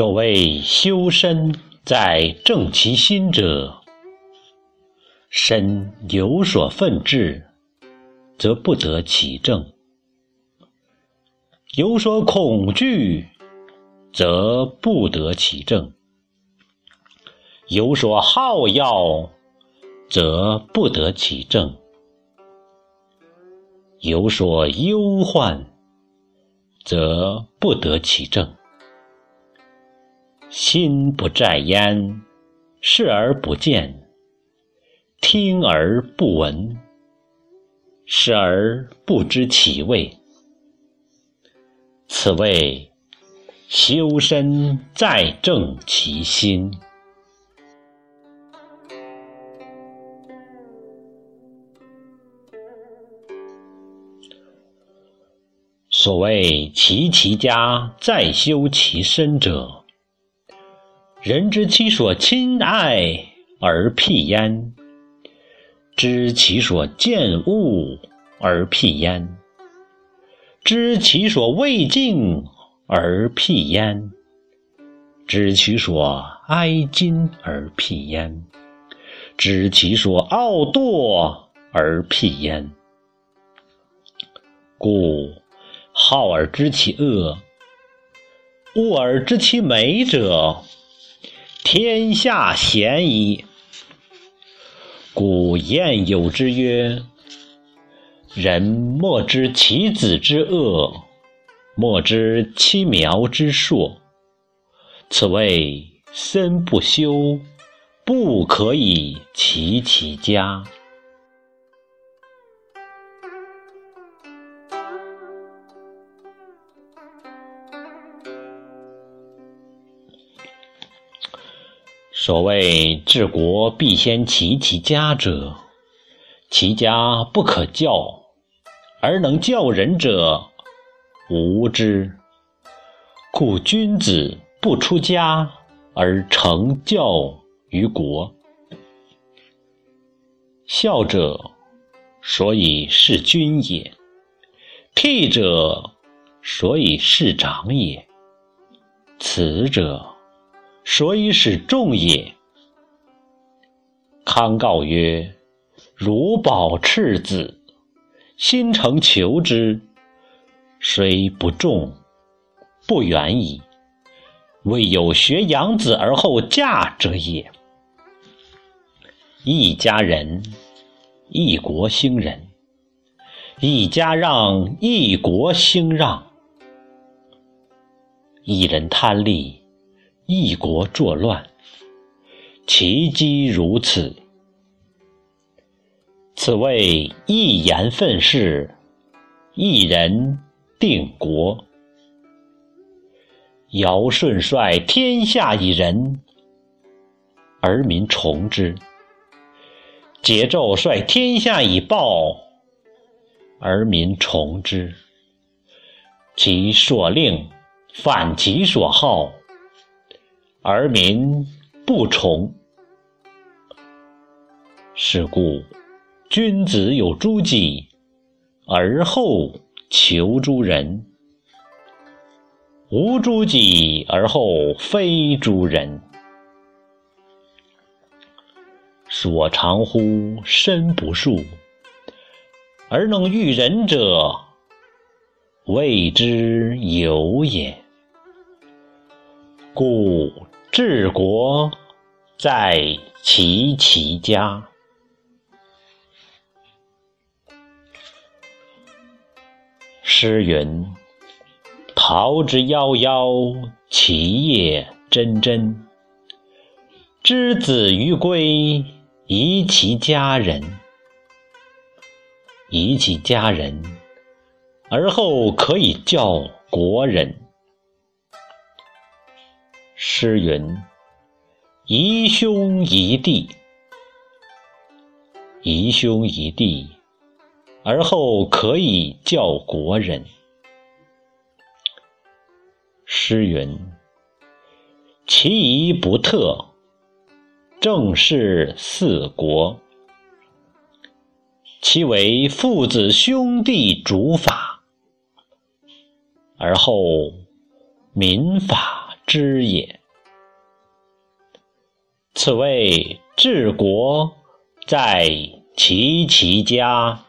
所谓修身在正其心者，身有所奋志，则不得其正；有所恐惧，则不得其正；有所好要，则不得其正；有所忧患，则不得其正。心不在焉，视而不见，听而不闻，食而不知其味。此谓修身在正其心。所谓齐其家，在修其身者。人知其所亲爱而辟焉，知其所见恶而辟焉，知其所未敬而辟焉，知其所哀矜而辟焉，知其所傲惰而辟焉。故好而知其恶，恶而知其美者。天下鲜矣。古谚有之曰：“人莫知其子之恶，莫知其苗之硕。”此谓身不修，不可以齐其家。所谓治国必先齐其家者，其家不可教，而能教人者无之。故君子不出家而成教于国。孝者，所以事君也；悌者，所以事长也；慈者，所以使众也。康告曰：“汝保赤子，心诚求之，虽不重，不远矣。未有学养子而后嫁者也。一家人，一国兴仁；一家让，一国兴让；一人贪利。”一国作乱，其机如此。此谓一言愤世，一人定国。尧舜率天下以仁，而民从之；桀纣率天下以暴，而民从之。其所令，反其所好。而民不从，是故君子有诸己，而后求诸人；无诸己，而后非诸人。所长乎身不术，而能育人者，谓之有也。故治国在齐其家。诗云：“桃之夭夭，其叶蓁蓁。之子于归，宜其家人。宜其家人，而后可以教国人。”诗云：“宜兄宜弟，宜兄宜弟，而后可以教国人。”诗云：“其仪不特，正是四国。其为父子兄弟主法，而后民法。”知也。此谓治国在齐其家。